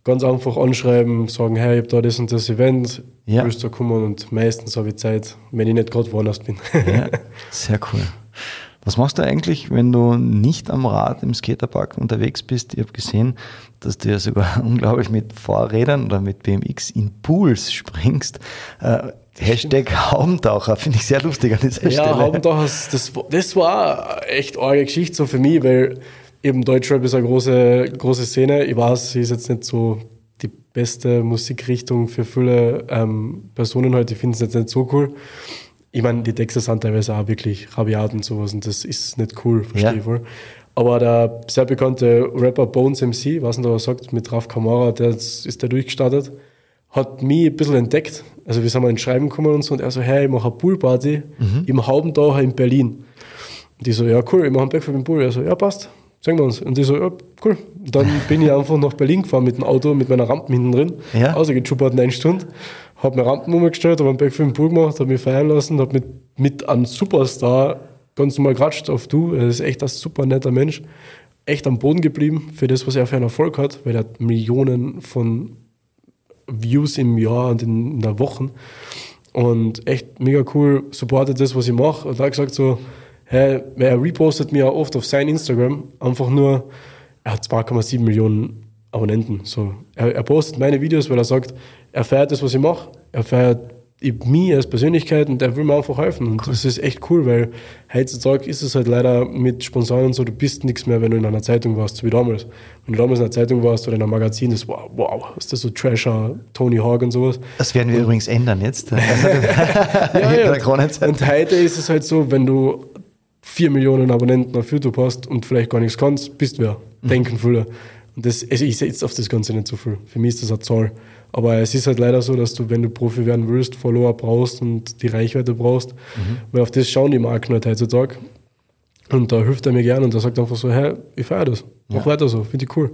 ganz einfach anschreiben, sagen, hey, ich habe da das und das Event, ja. willst du kommen? Und meistens habe ich Zeit, wenn ich nicht gerade woanders bin. Ja, sehr cool. Was machst du eigentlich, wenn du nicht am Rad im Skaterpark unterwegs bist? Ich habe gesehen, dass du ja sogar unglaublich mit Fahrrädern oder mit BMX in Pools springst. Äh, Hashtag Haubentaucher, finde ich sehr lustig an dieser ja, Stelle. Ja, Haubentaucher, das, das war echt arge Geschichte so für mich, weil eben Deutschrap ist eine große, große Szene. Ich weiß, sie ist jetzt nicht so die beste Musikrichtung für viele ähm, Personen heute. Ich finde es jetzt nicht so cool ich meine, die Texte sind teilweise auch wirklich rabiat und sowas und das ist nicht cool, verstehe ja. ich voll. Aber der sehr bekannte Rapper Bones MC, was er sagt, mit Raf Kamara, der ist da durchgestartet, hat mich ein bisschen entdeckt. Also wir sind mal ins Schreiben gekommen und so und er so, hey, ich mache eine Poolparty mhm. im Haubentaucher in Berlin. Und ich so, ja cool, ich mache einen Backflip im Pool. Er so, ja passt, sagen wir uns. Und ich so, ja cool. Und dann bin ich einfach nach Berlin gefahren mit dem Auto, mit meiner Rampe hinten drin, ja. ausgechuppert in eine Stunde habe mir Rampen umgestellt, habe einen Back für den Pool gemacht, habe mich feiern lassen, habe mit, mit einem Superstar ganz normal geratscht auf du. Er ist echt ein super netter Mensch. Echt am Boden geblieben für das, was er für einen Erfolg hat, weil er hat Millionen von Views im Jahr und in, in der Woche. Und echt mega cool, supportet das, was ich mache. Und er hat gesagt so, hey, er repostet mir auch oft auf sein Instagram, einfach nur, er hat 2,7 Millionen Abonnenten. So, er, er postet meine Videos, weil er sagt, er feiert das, was ich mache. Er feiert mich als Persönlichkeit und er will mir einfach helfen. Und cool. das ist echt cool, weil heutzutage ist es halt leider mit Sponsoren und so, du bist nichts mehr, wenn du in einer Zeitung warst, so wie damals. Wenn du damals in einer Zeitung warst oder in einem Magazin, das wow, wow, ist das so Trasher, Tony Hawk und sowas. Das werden wir und, übrigens ändern jetzt. ja, ja. Und heute ist es halt so, wenn du vier Millionen Abonnenten auf YouTube hast und vielleicht gar nichts kannst, bist wer. Mhm. Denken viele. Und das, also ich setze auf das Ganze nicht so viel. Für mich ist das eine Zahl. Aber es ist halt leider so, dass du, wenn du Profi werden willst, Follower brauchst und die Reichweite brauchst, mhm. weil auf das schauen die Marken halt heutzutage. Und da hilft er mir gern und er sagt einfach so, hey, ich feiere das, mach weiter so, finde ich cool.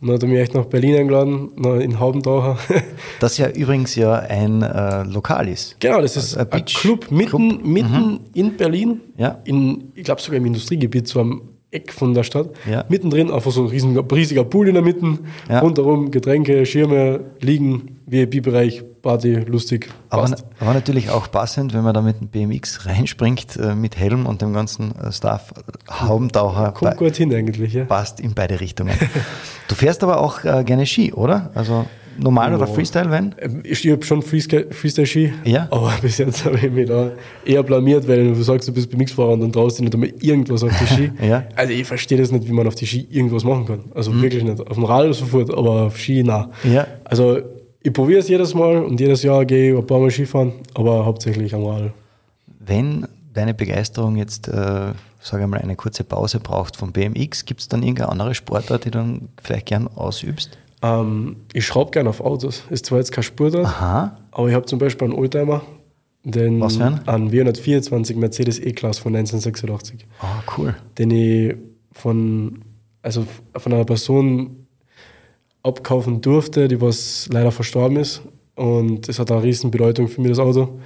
Und dann hat er mich echt nach Berlin eingeladen, in Haubentaucher. Das ja übrigens ja ein äh, Lokal ist. genau, das ist Also ein Club mitten, Club. mitten in Berlin, Ja. in, ich glaube sogar im Industriegebiet, so am Eck von der Stadt. Ja. Mittendrin einfach so ein riesiger, riesiger Pool in der Mitte, Ja. rundherum Getränke, Schirme, Liegen, VIP-Bereich, Party, lustig, Aber, aber natürlich auch passend, wenn man da mit dem BMX reinspringt, äh, mit Helm und dem ganzen äh, Stuff, Haubentaucher, Kommt bei- gut hin eigentlich, ja. passt in beide Richtungen. du fährst aber auch äh, gerne Ski, oder? Also normal oder Ja. Freestyle, wenn? Ähm, Ich habe schon Freestyle- Freestyle-Ski, Ja. aber bis jetzt habe ich mich da eher blamiert, weil du sagst, du bist BMX-Fahrer und dann traust du nicht einmal irgendwas auf die Ski. Ja. Also ich verstehe das nicht, wie man auf die Ski irgendwas machen kann. Also wirklich nicht. Auf dem Rad sofort, aber auf Ski, na. Ja. Also ich probiere es jedes Mal und jedes Jahr gehe ich ein paar Mal Skifahren, aber hauptsächlich am Rad. Wenn deine Begeisterung jetzt, äh, sage ich mal, eine kurze Pause braucht vom BMX, gibt es dann irgendeine andere Sportart, die du dann vielleicht gern ausübst? Ähm, ich schraube gerne auf Autos. Ist zwar jetzt kein Sportart, Aha. aber ich habe zum Beispiel einen Oldtimer, den Was für einen? einen W124 Mercedes E-Class von 1986. Ah, cool. den ich von, also von einer Person abkaufen durfte, die was leider verstorben ist. Und es hat eine riesen Bedeutung für mich, das Auto.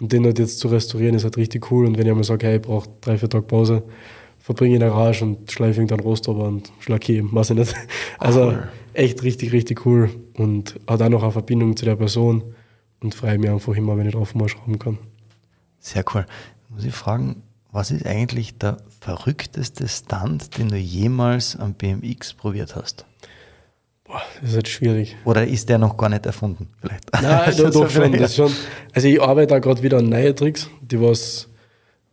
Und den halt jetzt zu restaurieren, ist halt richtig cool. Und wenn ich einmal sage, hey, ich brauche drei, vier Tage Pause, verbringe in der Garage und schleife irgendeinen Rost runter und schlackiere, weiß ich nicht. Also Cool. echt richtig, richtig cool. Und hat auch noch eine Verbindung zu der Person und freue mich einfach immer, wenn ich drauf mal schrauben kann. Sehr cool. Muss ich fragen, was ist eigentlich der verrückteste Stunt, den du jemals am BMX probiert hast? Boah, das ist halt schwierig. Oder ist der noch gar nicht erfunden? Vielleicht. Nein, doch, doch schon, das schon. Also ich arbeite da gerade wieder an neue Tricks, die was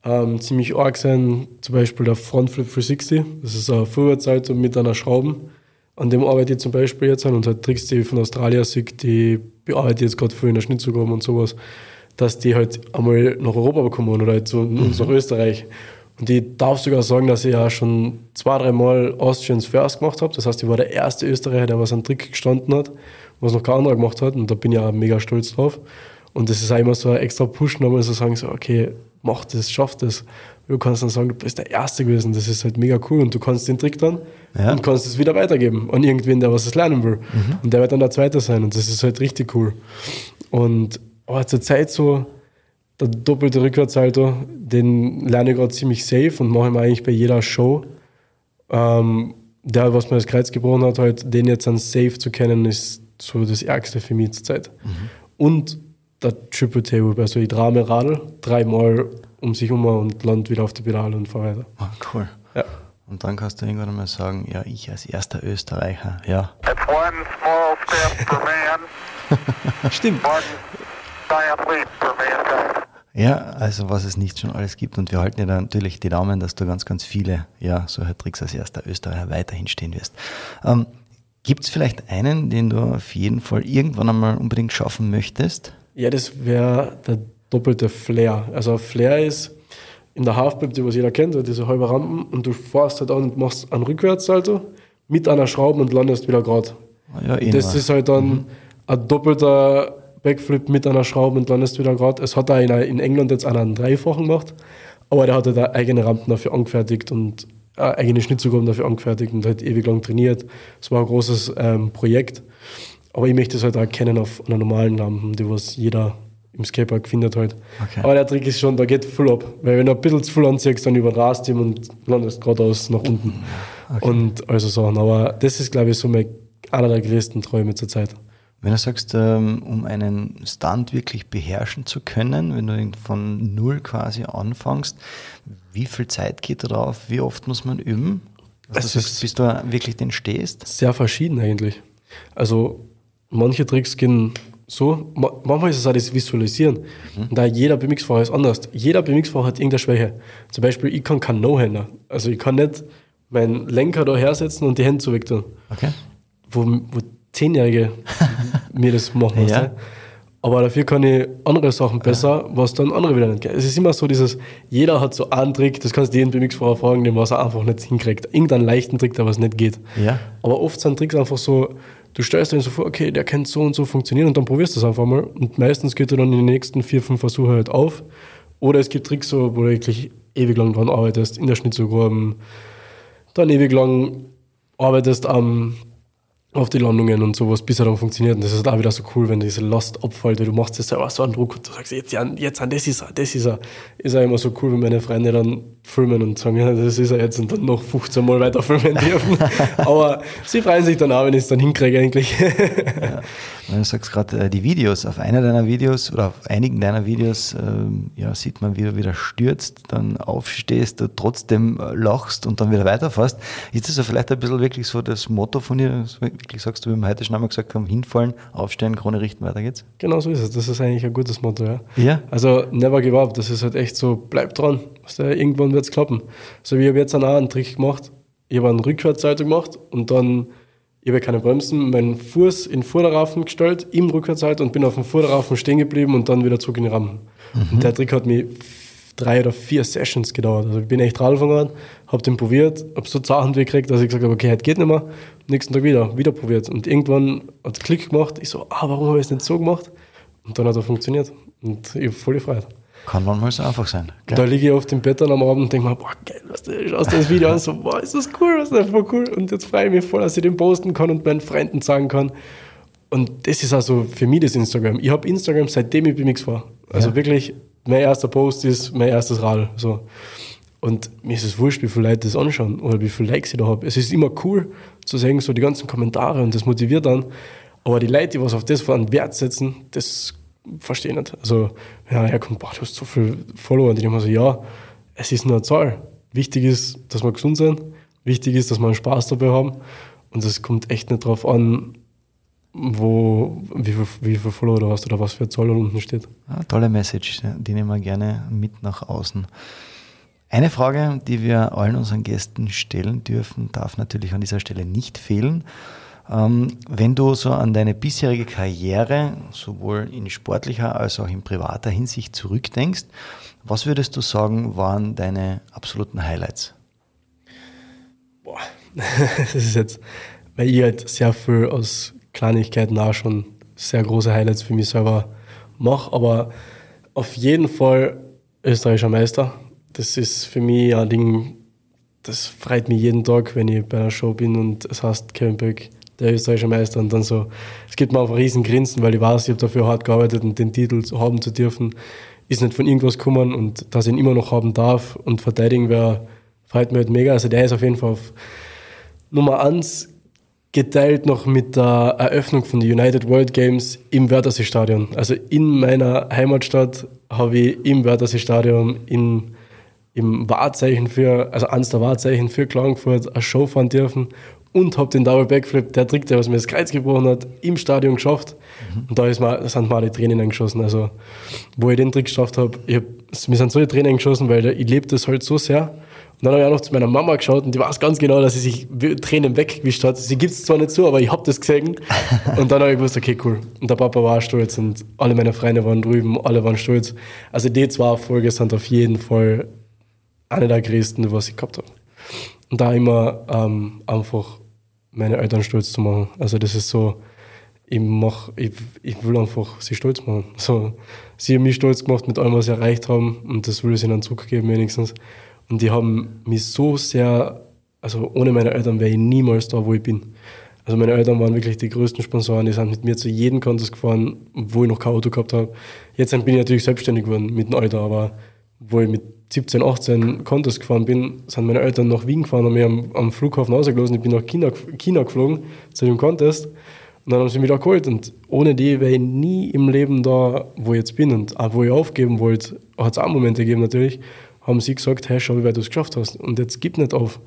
ähm, ziemlich arg sind. Zum Beispiel der Frontflip 360. Das ist ein Vorwärtssalto mit einer Schrauben. An dem arbeite ich zum Beispiel jetzt an und halt Tricks, die ich von Australien sehe, die bearbeite ich jetzt gerade für in der Schnittzugabe und sowas, dass die halt einmal nach Europa bekommen oder halt zu uns nach Österreich. Und ich darf sogar sagen, dass ich ja schon zwei, dreimal Austrians First gemacht habe. Das heißt, ich war der erste Österreicher, der was an Trick gestanden hat, was noch kein anderer gemacht hat. Und da bin ich auch mega stolz drauf. Und das ist auch immer so ein extra Push, nochmal so sagen, so, okay, mach das, schaff das. Du kannst dann sagen, du bist der Erste gewesen. Das ist halt mega cool. Und du kannst den Trick dann Ja. und kannst es wieder weitergeben an irgendwen, der was es lernen will. Und der wird dann der Zweite sein. Und das ist halt richtig cool. Und aber zur Zeit so, der doppelte Rückwärtssalto, den lerne ich gerade ziemlich safe und mache ich eigentlich bei jeder Show. Ähm, der, was mir das Kreuz gebrochen hat, halt, den jetzt an safe zu kennen, ist so das Ärgste für mich zur Zeit. Und der Triple Tail, also ich drehe Radl dreimal um sich um und land wieder auf die Pedale und fahre weiter. Ah, cool. Ja. Und dann kannst du irgendwann mal sagen, ja, ich als erster Österreicher, ja. It's one small step for man, Stimmt. Ja, also was es nicht schon alles gibt. Und wir halten dir da natürlich die Daumen, dass du ganz, ganz viele, ja, solche Tricks als erster Österreicher weiterhin stehen wirst. Ähm, gibt es vielleicht einen, den du auf jeden Fall irgendwann einmal unbedingt schaffen möchtest? Ja, das wäre der doppelte Flair. Also Flair ist in der Halfpipe, die was jeder kennt, diese halbe Rampen und du fährst halt an und machst einen Rückwärtssalto mit einer Schraube und landest wieder gerade. Ja, eh Das ist halt dann ein doppelter Backflip mit einer Schraube und landest wieder gerade. Es hat auch in, England jetzt einen dreifachen gemacht, aber der hat halt auch eigene Rampen dafür angefertigt und äh, eigene Schnittzugaben dafür angefertigt und halt ewig lang trainiert. Es war ein großes ähm, Projekt, aber ich möchte es halt auch kennen auf einer normalen Lampen, die was jeder im Skatepark findet halt. Okay. Aber der Trick ist schon, da geht voll ab. Weil wenn du ein bisschen zu voll anziehst, dann überrast ihm und landest geradeaus nach unten. Und also Sachen. Aber das ist, glaube ich, so mein, einer der größten Träume zur Zeit. Wenn du sagst, ähm, um einen Stunt wirklich beherrschen zu können, wenn du ihn von null quasi anfängst, wie viel Zeit geht da drauf? Wie oft muss man üben? Du sagst, bis du wirklich den stehst? Sehr verschieden eigentlich. Also manche Tricks gehen so, ma- manchmal ist es auch das Visualisieren. Und da jeder BMX-Fahrer ist anders. Jeder BMX-Fahrer hat irgendeine Schwäche. Zum Beispiel, ich kann kein No-Hander. Also ich kann nicht meinen Lenker da hersetzen und die Hände so weg tun. Okay. wo, wo Zehnjährige mir das machen. Ja. Aber dafür kann ich andere Sachen besser, was dann andere wieder nicht können. Es ist immer so dieses, jeder hat so einen Trick, das kannst du jeden BMX-Fahrer fragen, den was er einfach nicht hinkriegt. Irgendeinen leichten Trick, der was nicht geht. Ja. Aber oft sind Tricks einfach so, du stellst dir so vor, okay, der kann so und so funktionieren und dann probierst du es einfach mal. Und meistens geht er dann in den nächsten vier, fünf Versuche halt auf. Oder es gibt Tricks, so, wo du wirklich ewig lang dran arbeitest, in der Schnitzelgruben, dann ewig lang arbeitest am auf die Landungen und sowas, bis er dann funktioniert. Und das ist auch wieder so cool, wenn diese Last abfällt, weil du machst das selber so einen Druck und du sagst, jetzt, jetzt an das ist er, das ist er. Ist auch immer so cool, wenn meine Freunde dann filmen und sagen, ja, das ist er jetzt und dann noch 15 Mal weiter filmen dürfen. Aber sie freuen sich dann auch, wenn ich es dann hinkriege eigentlich. ja. Du sagst gerade äh, die Videos, auf einer deiner Videos oder auf einigen deiner Videos ähm, ja, sieht man, wie du wieder stürzt, dann aufstehst, du trotzdem äh, lachst und dann wieder weiterfährst. Ist das ja vielleicht ein bisschen wirklich so das Motto von dir, wirklich sagst du, wie wir heute schon einmal gesagt haben, hinfallen, aufstehen, Krone richten, weiter geht's? Genau so ist es. Das ist eigentlich ein gutes Motto, ja. Ja? Also never give up, das ist halt echt so, bleib dran. Also, irgendwann wird es klappen. So wie ich habe jetzt auch einen Trick gemacht. Ich habe einen Rückwärtssalto gemacht und dann ich habe keine Bremsen, meinen Fuß in den Vorderraufen gestellt, im Rückwärtshalter und bin auf dem Vorderraufen stehen geblieben und dann wieder zurück in den Rahmen. Mhm. Und der Trick hat mir drei oder vier Sessions gedauert. Also ich bin echt Radfahren gegangen, habe den probiert, habe so Sachen gekriegt, dass ich gesagt habe, okay, heute geht nicht mehr. Nächsten Tag wieder, wieder probiert. Und irgendwann hat es Klick gemacht. Ich so, ah, warum habe ich es nicht so gemacht? Und dann hat er funktioniert. Und ich habe voll gefreut. Kann manchmal so einfach sein. Gell? Da liege ich auf dem Bett dann am Abend und denke mir, boah, geil, was du schaust das Video an, so, boah, ist das cool, was ist voll cool. Und jetzt freue ich mich voll, dass ich den posten kann und meinen Freunden sagen kann. Und das ist also für mich das Instagram. Ich habe Instagram seitdem ich BMX war. Also ja. wirklich, mein erster Post ist mein erstes Rad. So. Und mir ist es wurscht, wie viele Leute das anschauen oder wie viele Likes ich da habe. Es ist immer cool zu sehen, so die ganzen Kommentare und das motiviert dann. Aber die Leute, die was auf das von Wert setzen, das verstehe ich nicht. Also, ja, er kommt, boah, du hast so viel Follower. Und ich mir so, ja, es ist nur eine Zahl. Wichtig ist, dass wir gesund sind. Wichtig ist, dass wir Spaß dabei haben. Und es kommt echt nicht darauf an, wo, wie viel, wie viel Follower du hast oder was für eine Zahl unten steht. Ja, tolle Message, die nehmen wir gerne mit nach außen. Eine Frage, die wir allen unseren Gästen stellen dürfen, darf natürlich an dieser Stelle nicht fehlen. Ähm, wenn du so an deine bisherige Karriere, sowohl in sportlicher als auch in privater Hinsicht zurückdenkst, was würdest du sagen, waren deine absoluten Highlights? Boah, das ist jetzt, weil ich halt sehr viel aus Kleinigkeiten auch schon sehr große Highlights für mich selber mache, aber auf jeden Fall österreichischer Meister. Das ist für mich ein Ding, das freut mich jeden Tag, wenn ich bei einer Show bin und es heißt Kevin der österreichische Meister. Und dann so, es gibt mir auch ein riesen Grinsen, weil ich weiß, ich habe dafür hart gearbeitet und den Titel haben zu dürfen, ist nicht von irgendwas gekommen und dass ich ihn immer noch haben darf und verteidigen wäre, freut mich halt mega. Also der ist auf jeden Fall auf Nummer eins geteilt noch mit der Eröffnung von den United World Games im Wörthersee Stadion. Also in meiner Heimatstadt habe ich im Wörthersee Stadion in, im Wahrzeichen für, also eines der Wahrzeichen für Klagenfurt eine Show fahren dürfen und habe den Double Backflip, der Trick, der was mir das Kreuz gebrochen hat, im Stadion geschafft. Mhm. Und da ist da sind mir alle Tränen eingeschossen. Also, wo ich den Trick geschafft habe, hab, mir sind so die Tränen eingeschossen, weil ich lebe das halt so sehr. Und dann habe ich auch noch zu meiner Mama geschaut und die weiß ganz genau, dass sie sich Tränen weggewischt hat. Sie gibt es zwar nicht zu, aber ich habe das gesehen. und dann habe ich gewusst, okay, cool. Und der Papa war stolz und alle meine Freunde waren drüben, alle waren stolz. Also die zwei Folgen sind auf jeden Fall eine der größten, was ich gehabt habe. Und da immer ähm, einfach meine Eltern stolz zu machen. Also das ist so, ich, mach, ich, ich will einfach sie stolz machen. So, sie haben mich stolz gemacht mit allem, was sie erreicht haben und das will ich ihnen zurückgeben wenigstens. Und die haben mich so sehr, also ohne meine Eltern wäre ich niemals da, wo ich bin. Also meine Eltern waren wirklich die größten Sponsoren, die sind mit mir zu jedem Contest gefahren, wo ich noch kein Auto gehabt habe. Jetzt bin ich natürlich selbstständig geworden mit dem Alter, aber wo ich mit 17, 18 Contest gefahren bin, sind meine Eltern nach Wien gefahren und mich am, am Flughafen rausgelassen. Ich bin nach China, China geflogen zu dem Contest. Und dann haben sie mich da geholt. Und ohne die wäre ich nie im Leben da, wo ich jetzt bin. Und auch wo ich aufgeben wollte, hat es auch Momente gegeben natürlich, haben sie gesagt, hey, schau, wie weit du es geschafft hast. Und jetzt gib nicht auf.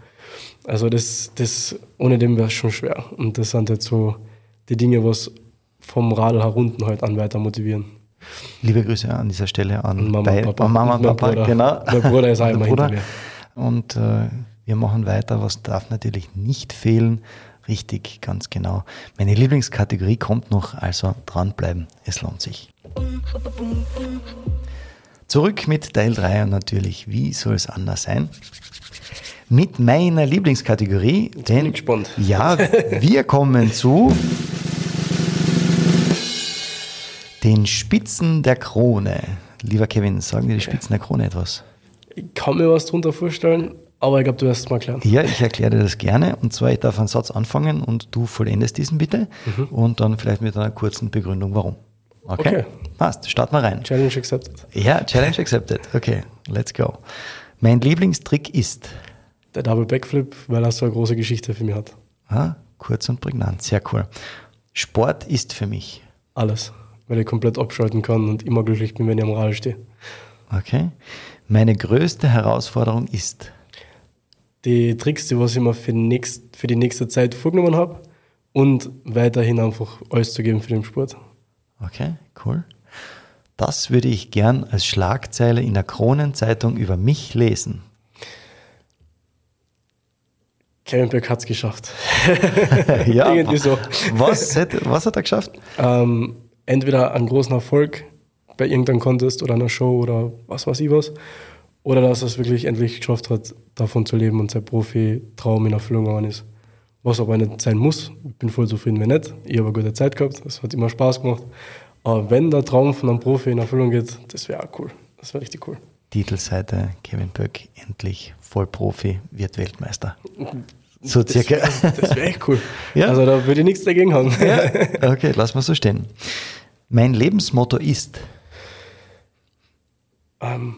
Also das, das ohne dem wäre es schon schwer. Und das sind halt so die Dinge, was vom Radl herunten halt an weiter motivieren. Liebe Grüße an dieser Stelle an Mama, bei, Papa. Mama, Papa, Bruder. genau. Mein Bruder ist auch immer Bruder. Und äh, wir machen weiter. Was darf natürlich nicht fehlen? Richtig, ganz genau. Meine Lieblingskategorie kommt noch, also dranbleiben. Es lohnt sich. Zurück mit Teil 3 und natürlich, wie soll es anders sein? Mit meiner Lieblingskategorie. Jetzt denn, bin ich gespannt. Ja, wir kommen zu den Spitzen der Krone. Lieber Kevin, sagen dir die Spitzen der Krone etwas? Ich kann mir was drunter vorstellen, aber ich glaube, du wirst es mal klären. Ja, ich erkläre dir das gerne. Und zwar, ich darf einen Satz anfangen und du vollendest diesen bitte. Und dann vielleicht mit einer kurzen Begründung, warum. Okay? Okay. Passt, starten wir rein. Challenge accepted. Ja, Challenge accepted. Okay, let's go. Mein Lieblingstrick ist, Der Double Backflip, weil er so eine große Geschichte für mich hat. ah, kurz und prägnant, sehr cool. Sport ist für mich, Alles. Weil ich komplett abschalten kann und immer glücklich bin, wenn ich am Rad stehe. okay. Meine größte Herausforderung ist, Die Tricks, die was ich mir für, nächst, für die nächste Zeit vorgenommen habe und weiterhin einfach alles zu geben für den Sport. okay, cool. Das würde ich gern als Schlagzeile in der Kronenzeitung über mich lesen. Kevin Beck hat es geschafft. ja, Irgendwie so. Was, hat- was hat er geschafft? ähm, entweder einen großen Erfolg bei irgendeinem Contest oder einer Show oder was weiß ich was, oder dass er es wirklich endlich geschafft hat, davon zu leben und sein Profi-Traum in Erfüllung gegangen ist. Was aber nicht sein muss. Ich bin voll zufrieden, wenn nicht. Ich habe eine gute Zeit gehabt, es hat immer Spaß gemacht. Aber wenn der Traum von einem Profi in Erfüllung geht, das wäre auch cool. Das wäre richtig cool. Titelseite Kevin Böck, endlich Vollprofi, wird Weltmeister. So circa. Das wäre echt cool. Ja. Also da würde ich nichts dagegen haben. Okay, lass mal so stehen. Mein Lebensmotto ist, Ähm,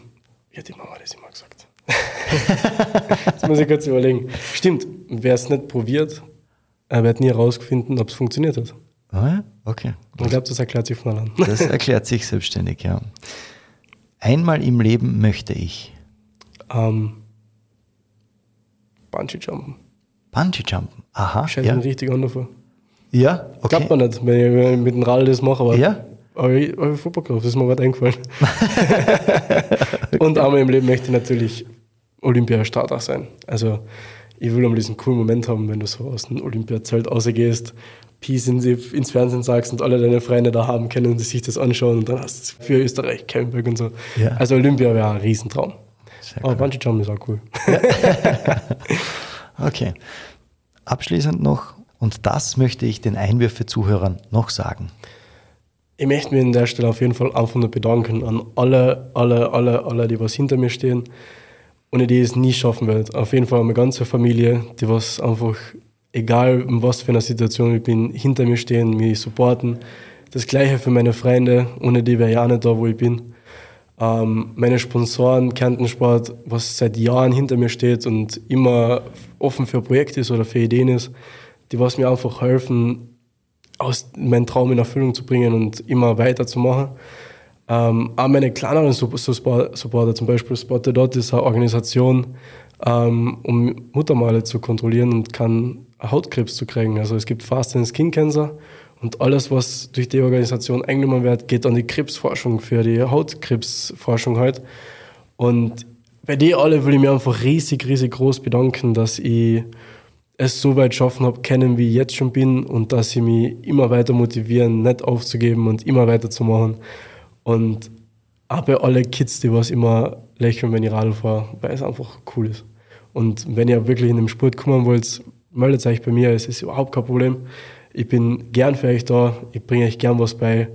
hat die Mama das immer gesagt? Jetzt muss ich kurz überlegen. Stimmt, wer es nicht probiert, er wird nie herausfinden, ob es funktioniert hat. Ah ja, okay, Ich glaube, das erklärt sich von allein. das erklärt sich selbstständig, ja. Einmal im Leben möchte ich ähm, Bungee Jumpen. Bungee Jumpen. Aha, Scheiße, ja. ja. richtig an davor. Ja, okay. Glaubt man nicht, wenn ich, mit dem Rad das mache, aber, Ja. aber ich habe Fußball gekauft, das ist mir gerade eingefallen. Und einmal im Leben möchte ich natürlich Olympiastarter sein. Also ich will einmal diesen coolen Moment haben, wenn du so aus dem Olympiazelt rausgehst, Peace ins, ins Fernsehen sagst und alle deine Freunde da haben können und sich das anschauen und dann hast du für Österreich Kemberg und so. Ja. Also Olympia wäre ein Riesentraum. Sehr Aber cool. Bungee Jump ist auch cool. Okay. Abschließend noch, und das möchte ich den Einwürfe-Zuhörern noch sagen. Ich möchte mich an der Stelle auf jeden Fall einfach nur bedanken an alle, alle, alle, alle, die was hinter mir stehen, ohne die ich es nie schaffen werde. Auf jeden Fall meine ganze Familie, die was einfach, egal in was für einer Situation ich bin, hinter mir stehen, mich supporten. Das gleiche für meine Freunde, ohne die wäre ich auch nicht da, wo ich bin. Ähm, meine Sponsoren, Kärntensport, was seit Jahren hinter mir steht und immer offen für Projekte ist oder für Ideen ist, die was mir einfach helfen, aus meinen Traum in Erfüllung zu bringen und immer weiterzumachen. Ähm, auch meine kleineren Sup- Sup- Supporter, zum Beispiel Spotted Dot ist eine Organisation, ähm, um Muttermale zu kontrollieren und kann Hautkrebs zu kriegen. Also es gibt Fast and Skin Cancer und alles, was durch die Organisation eingenommen wird, geht an die Krebsforschung für die Hautkrebsforschung halt. Und bei die alle will ich mich einfach riesig, riesig groß bedanken, dass ich es so weit schaffen habe, kennen, wie ich jetzt schon bin und dass sie mich immer weiter motivieren, nicht aufzugeben und immer weiterzumachen. Und auch bei alle Kids, die was immer lächeln, wenn ich Radl fahre, weil es einfach cool ist. Und wenn ihr wirklich in den Sport kommen wollt, meldet euch bei mir, es ist überhaupt kein Problem. Ich bin gern für euch da, ich bringe euch gern was bei.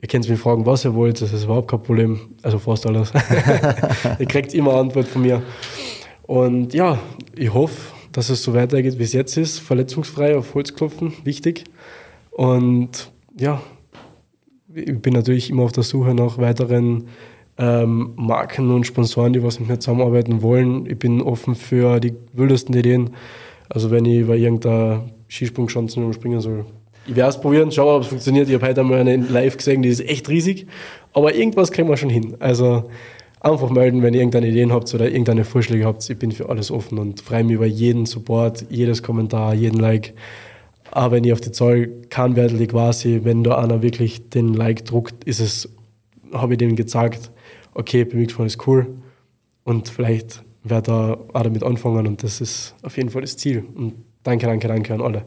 Ihr könnt mich fragen, was ihr wollt, das ist überhaupt kein Problem. Also fast alles. ihr kriegt immer Antwort von mir. Und ja, ich hoffe, dass es so weitergeht, wie es jetzt ist. Verletzungsfrei auf Holz klopfen, wichtig. Und ja, ich bin natürlich immer auf der Suche nach weiteren ähm, Marken und Sponsoren, die was mit mir zusammenarbeiten wollen. Ich bin offen für die wildesten Ideen. Also wenn ich bei irgendeiner Skisprungschanze springen soll, ich werde es probieren, schauen ob es funktioniert. Ich habe heute einmal eine live gesehen, die ist echt riesig. Aber irgendwas kriegen wir schon hin. Also einfach melden, wenn ihr irgendeine Ideen habt oder irgendeine Vorschläge habt. Ich bin für alles offen und freue mich über jeden Support, jedes Kommentar, jeden Like. Aber wenn ich auf die Zahl kann, werde quasi, wenn da einer wirklich den Like druckt, ist es, habe ich dem gezeigt, okay, BMX ist cool und vielleicht werde da auch damit anfangen und das ist auf jeden Fall das Ziel. Und danke, danke, danke an alle.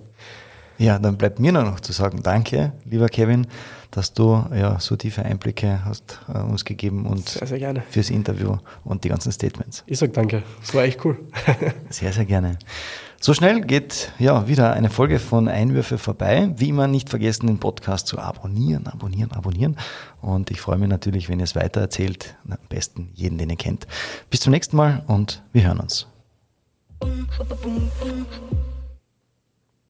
Ja, dann bleibt mir nur noch zu sagen, danke, lieber Kevin, dass du ja so tiefe Einblicke hast äh, uns gegeben und Sehr, sehr gerne. fürs Interview und die ganzen Statements. Ich sage danke, es war echt cool. Sehr, sehr gerne. So schnell geht ja wieder eine Folge von Einwürfe vorbei. Wie immer nicht vergessen, den Podcast zu abonnieren, abonnieren, abonnieren. Und ich freue mich natürlich, wenn ihr es weitererzählt. Am besten jeden, den ihr kennt. Bis zum nächsten Mal und wir hören uns.